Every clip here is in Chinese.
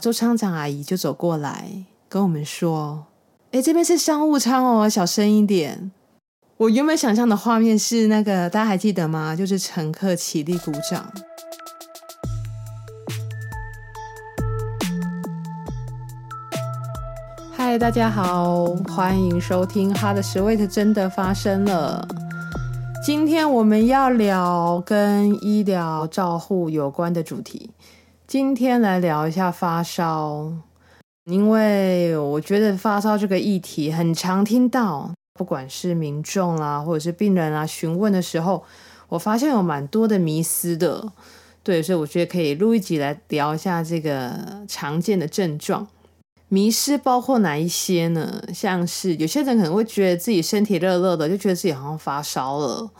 周舱长阿姨就走过来跟我们说：“哎，这边是商务舱哦，小声一点。”我原本想象的画面是那个，大家还记得吗？就是乘客起立鼓掌。嗨，大家好，欢迎收听《Hot Sweet 真的发生了》。今天我们要聊跟医疗照护有关的主题。今天来聊一下发烧，因为我觉得发烧这个议题很常听到，不管是民众啊，或者是病人啊询问的时候，我发现有蛮多的迷思的，对，所以我觉得可以录一集来聊一下这个常见的症状。迷思包括哪一些呢？像是有些人可能会觉得自己身体热热的，就觉得自己好像发烧了。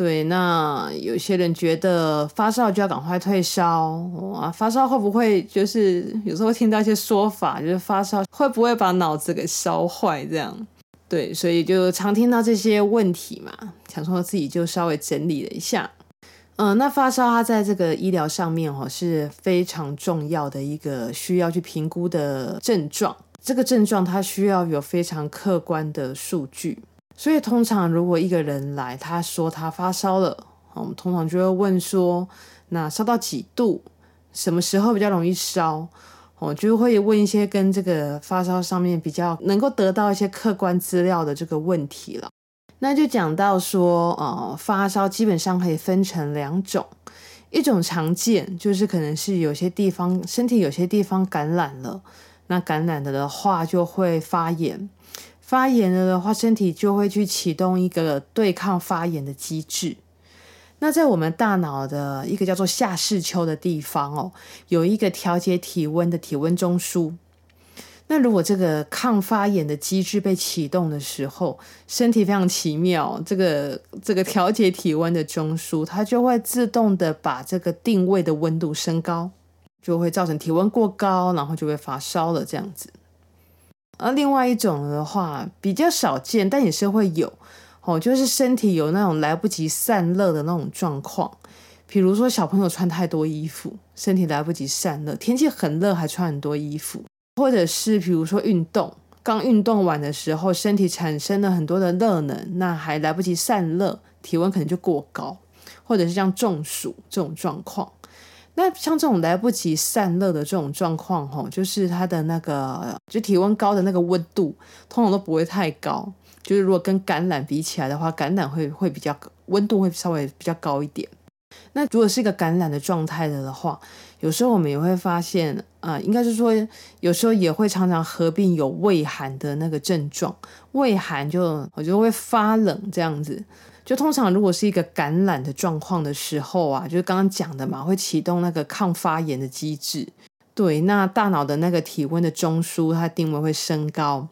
对，那有些人觉得发烧就要赶快退烧，哇，发烧会不会就是有时候听到一些说法，就是发烧会不会把脑子给烧坏这样？对，所以就常听到这些问题嘛，想说自己就稍微整理了一下。嗯，那发烧它在这个医疗上面哦是非常重要的一个需要去评估的症状，这个症状它需要有非常客观的数据。所以通常如果一个人来，他说他发烧了，我们通常就会问说，那烧到几度？什么时候比较容易烧？我就会问一些跟这个发烧上面比较能够得到一些客观资料的这个问题了。那就讲到说，呃，发烧基本上可以分成两种，一种常见就是可能是有些地方身体有些地方感染了，那感染了的话就会发炎。发炎了的话，身体就会去启动一个对抗发炎的机制。那在我们大脑的一个叫做下视丘的地方哦，有一个调节体温的体温中枢。那如果这个抗发炎的机制被启动的时候，身体非常奇妙，这个这个调节体温的中枢，它就会自动的把这个定位的温度升高，就会造成体温过高，然后就会发烧了这样子。而另外一种的话比较少见，但也是会有哦，就是身体有那种来不及散热的那种状况，比如说小朋友穿太多衣服，身体来不及散热，天气很热还穿很多衣服，或者是比如说运动，刚运动完的时候，身体产生了很多的热能，那还来不及散热，体温可能就过高，或者是像中暑这种状况。那像这种来不及散热的这种状况，吼，就是它的那个就体温高的那个温度，通常都不会太高。就是如果跟感染比起来的话，感染会会比较温度会稍微比较高一点。那如果是一个感染的状态的的话，有时候我们也会发现，啊、呃，应该是说有时候也会常常合并有畏寒的那个症状，畏寒就我就会发冷这样子。就通常如果是一个感染的状况的时候啊，就是刚刚讲的嘛，会启动那个抗发炎的机制。对，那大脑的那个体温的中枢，它定位会升高。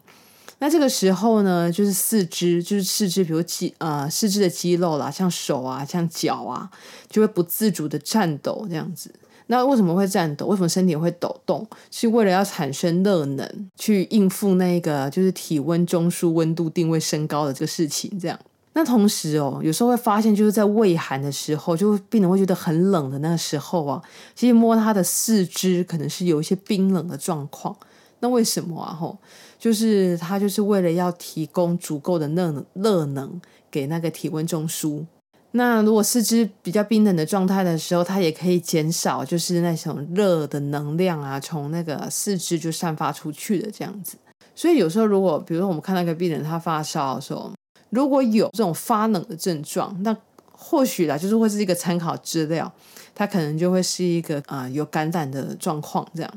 那这个时候呢，就是四肢，就是四肢，比如肌呃四肢的肌肉啦，像手啊，像脚啊，就会不自主的颤抖这样子。那为什么会颤抖？为什么身体会抖动？是为了要产生热能，去应付那个就是体温中枢温度定位升高的这个事情，这样。那同时哦，有时候会发现，就是在畏寒的时候，就病人会觉得很冷的那个时候啊，其实摸他的四肢可能是有一些冰冷的状况。那为什么啊？吼，就是他就是为了要提供足够的热热能给那个体温中枢。那如果四肢比较冰冷的状态的时候，它也可以减少就是那种热的能量啊，从那个四肢就散发出去的这样子。所以有时候如果比如说我们看到一个病人他发烧的时候，如果有这种发冷的症状，那或许啦，就是会是一个参考资料，它可能就会是一个啊、有感染的状况这样。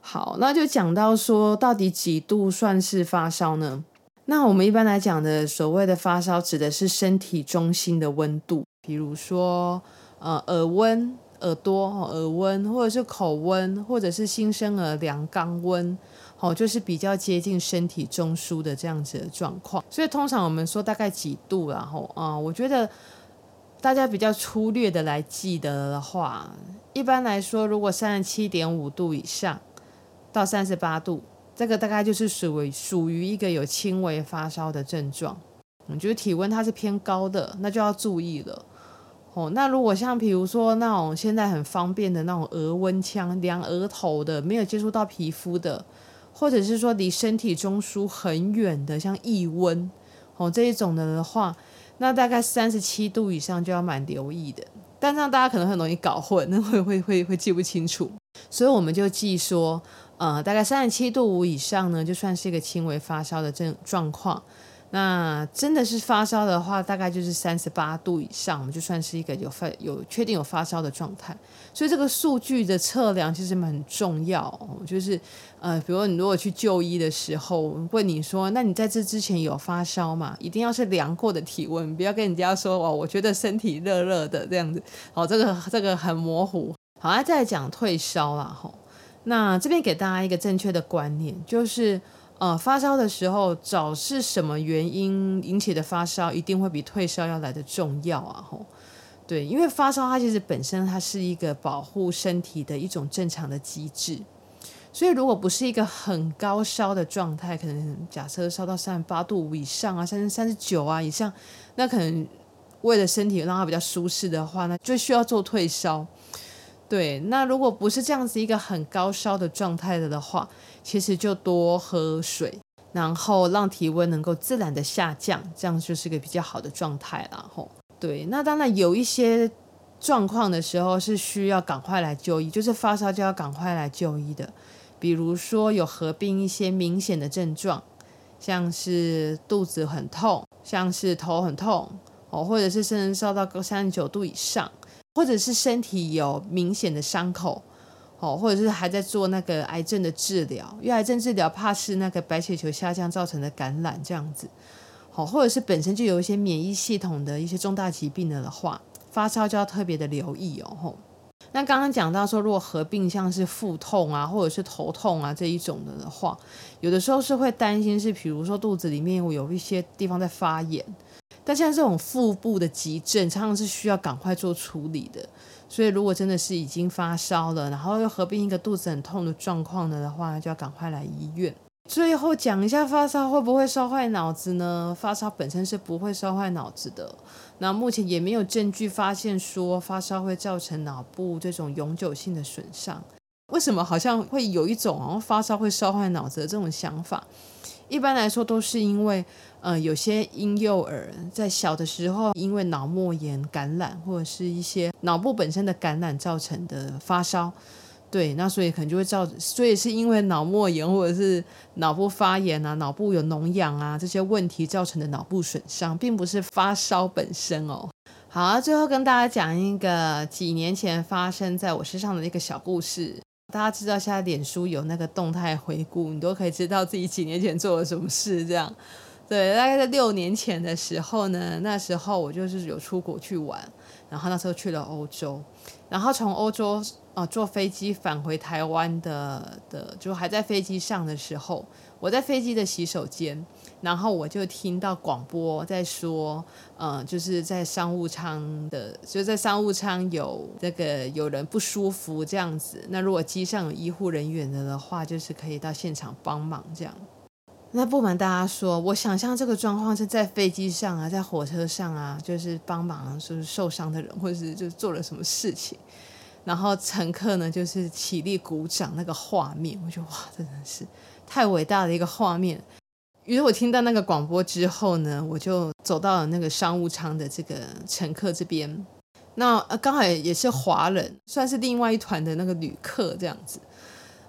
好，那就讲到说，到底几度算是发烧呢？那我们一般来讲的所谓的发烧，指的是身体中心的温度，比如说呃耳温、耳朵、耳温，或者是口温，或者是新生儿量肛温。哦，就是比较接近身体中枢的这样子的状况，所以通常我们说大概几度，然后啊，我觉得大家比较粗略的来记得的话，一般来说，如果三十七点五度以上到三十八度，这个大概就是属于属于一个有轻微发烧的症状。我觉得体温它是偏高的，那就要注意了。哦，那如果像比如说那种现在很方便的那种额温枪，量额头的，没有接触到皮肤的，或者是说离身体中枢很远的，像腋温哦这一种的的话，那大概三十七度以上就要蛮留意的。但这样大家可能很容易搞混，那 会会会会记不清楚，所以我们就记说，呃，大概三十七度五以上呢，就算是一个轻微发烧的症状况。那真的是发烧的话，大概就是三十八度以上，我们就算是一个有发有确定有发烧的状态。所以这个数据的测量其实很重要。就是呃，比如你如果去就医的时候，问你说，那你在这之前有发烧吗？一定要是量过的体温，不要跟人家说哦，我觉得身体热热的这样子。哦，这个这个很模糊。好，那再讲退烧啦。吼，那这边给大家一个正确的观念，就是。呃，发烧的时候找是什么原因引起的发烧，一定会比退烧要来的重要啊！吼，对，因为发烧它其实本身它是一个保护身体的一种正常的机制，所以如果不是一个很高烧的状态，可能假设烧到三十八度五以上啊，三十三十九啊以上，那可能为了身体让它比较舒适的话，那就需要做退烧。对，那如果不是这样子一个很高烧的状态的的话，其实就多喝水，然后让体温能够自然的下降，这样就是个比较好的状态了。吼，对，那当然有一些状况的时候是需要赶快来就医，就是发烧就要赶快来就医的，比如说有合并一些明显的症状，像是肚子很痛，像是头很痛，哦，或者是甚至烧到三十九度以上。或者是身体有明显的伤口，哦，或者是还在做那个癌症的治疗，因为癌症治疗怕是那个白血球下降造成的感染这样子，好，或者是本身就有一些免疫系统的一些重大疾病的的话，发烧就要特别的留意哦。那刚刚讲到说，如果合并像是腹痛啊，或者是头痛啊这一种的的话，有的时候是会担心是，比如说肚子里面有一些地方在发炎。但像这种腹部的急症，常常是需要赶快做处理的。所以，如果真的是已经发烧了，然后又合并一个肚子很痛的状况了的话，就要赶快来医院。最后讲一下发烧会不会烧坏脑子呢？发烧本身是不会烧坏脑子的。那目前也没有证据发现说发烧会造成脑部这种永久性的损伤。为什么好像会有一种好像发烧会烧坏脑子的这种想法？一般来说都是因为。呃，有些婴幼儿在小的时候因为脑膜炎感染，或者是一些脑部本身的感染造成的发烧，对，那所以可能就会造，所以是因为脑膜炎或者是脑部发炎啊，脑部有脓疡啊这些问题造成的脑部损伤，并不是发烧本身哦。好，最后跟大家讲一个几年前发生在我身上的一个小故事。大家知道现在脸书有那个动态回顾，你都可以知道自己几年前做了什么事，这样。对，大概在六年前的时候呢，那时候我就是有出国去玩，然后那时候去了欧洲，然后从欧洲、呃、坐飞机返回台湾的的，就还在飞机上的时候，我在飞机的洗手间，然后我就听到广播在说，嗯、就是在商务舱的，就在商务舱有这个有人不舒服这样子，那如果机上有医护人员的的话，就是可以到现场帮忙这样。那不瞒大家说，我想象这个状况是在飞机上啊，在火车上啊，就是帮忙就是受伤的人，或者是就做了什么事情，然后乘客呢就是起立鼓掌那个画面，我觉得哇，真的是太伟大的一个画面。于是我听到那个广播之后呢，我就走到了那个商务舱的这个乘客这边，那刚好也是华人，算是另外一团的那个旅客这样子。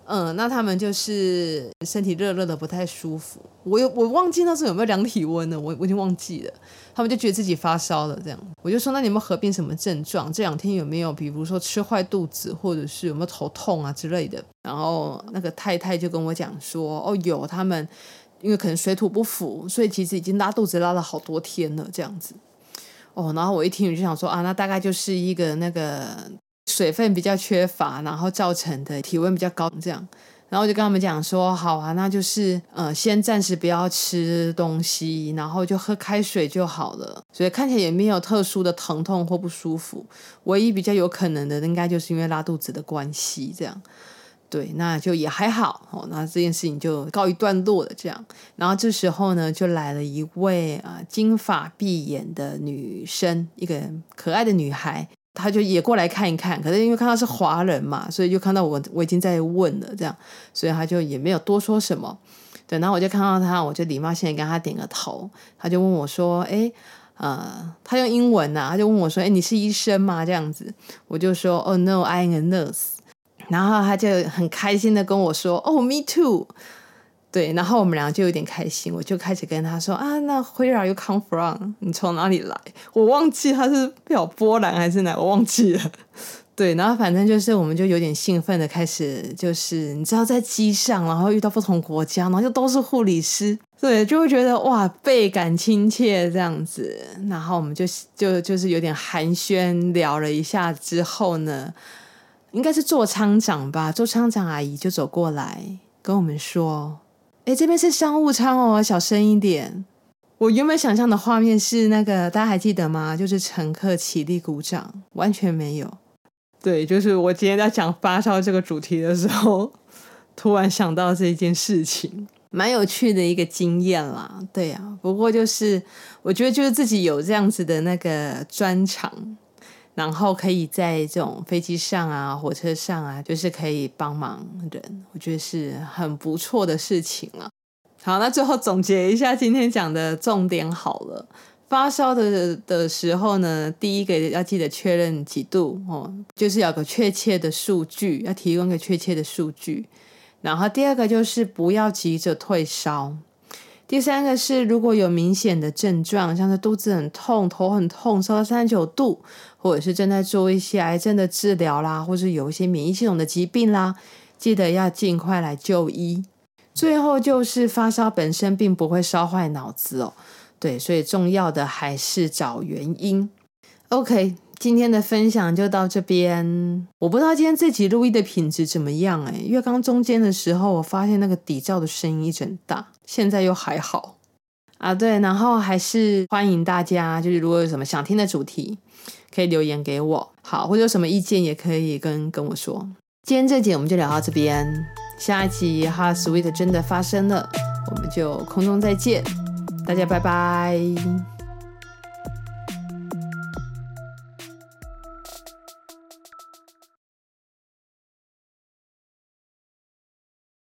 嗯，那他们就是身体热热的，不太舒服。我有我忘记那时候有没有量体温了，我我已经忘记了。他们就觉得自己发烧了，这样我就说，那你有没有合并什么症状？这两天有没有，比如说吃坏肚子，或者是有没有头痛啊之类的？然后那个太太就跟我讲说，哦，有他们，因为可能水土不服，所以其实已经拉肚子拉了好多天了，这样子。哦，然后我一听我就想说啊，那大概就是一个那个。水分比较缺乏，然后造成的体温比较高，这样，然后我就跟他们讲说，好啊，那就是呃，先暂时不要吃东西，然后就喝开水就好了。所以看起来也没有特殊的疼痛或不舒服，唯一比较有可能的，应该就是因为拉肚子的关系，这样。对，那就也还好哦。那这件事情就告一段落了。这样，然后这时候呢，就来了一位啊、金发碧眼的女生，一个可爱的女孩，他就也过来看一看。可是因为看到是华人嘛，所以就看到我我已经在问了，这样，所以他就也没有多说什么。对，然后我就看到他，我就礼貌性跟他点个头。他就问我说：“哎，呃，他用英文呐、啊，她就问我说：‘哎，你是医生吗？’这样子，我就说：‘Oh no, I'm a nurse。’然后他就很开心的跟我说：“哦，me too。”对，然后我们俩就有点开心，我就开始跟他说：“啊，那 Where are you come from？你从哪里来？”我忘记他是表波兰还是哪，我忘记了。对，然后反正就是我们就有点兴奋的开始，就是你知道在机上，然后遇到不同国家，然后就都是护理师，对，就会觉得哇倍感亲切这样子。然后我们就就就是有点寒暄聊了一下之后呢。应该是座舱长吧，座舱长阿姨就走过来跟我们说：“哎，这边是商务舱哦，小声一点。”我原本想象的画面是那个，大家还记得吗？就是乘客起立鼓掌，完全没有。对，就是我今天在讲发烧这个主题的时候，突然想到这件事情，蛮有趣的一个经验啦。对啊，不过就是我觉得就是自己有这样子的那个专长。然后可以在这种飞机上啊、火车上啊，就是可以帮忙人，我觉得是很不错的事情了。好，那最后总结一下今天讲的重点好了。发烧的的时候呢，第一个要记得确认几度哦，就是有个确切的数据，要提供个确切的数据。然后第二个就是不要急着退烧。第三个是，如果有明显的症状，像是肚子很痛、头很痛、烧到三十九度，或者是正在做一些癌症的治疗啦，或是有一些免疫系统的疾病啦，记得要尽快来就医。最后就是发烧本身并不会烧坏脑子哦，对，所以重要的还是找原因。OK。今天的分享就到这边。我不知道今天这集录音的品质怎么样哎，因为刚中间的时候我发现那个底噪的声音一整大，现在又还好啊。对，然后还是欢迎大家，就是如果有什么想听的主题，可以留言给我，好，或者有什么意见也可以跟跟我说。今天这集我们就聊到这边，下一集哈 Sweet 真的发生了，我们就空中再见，大家拜拜。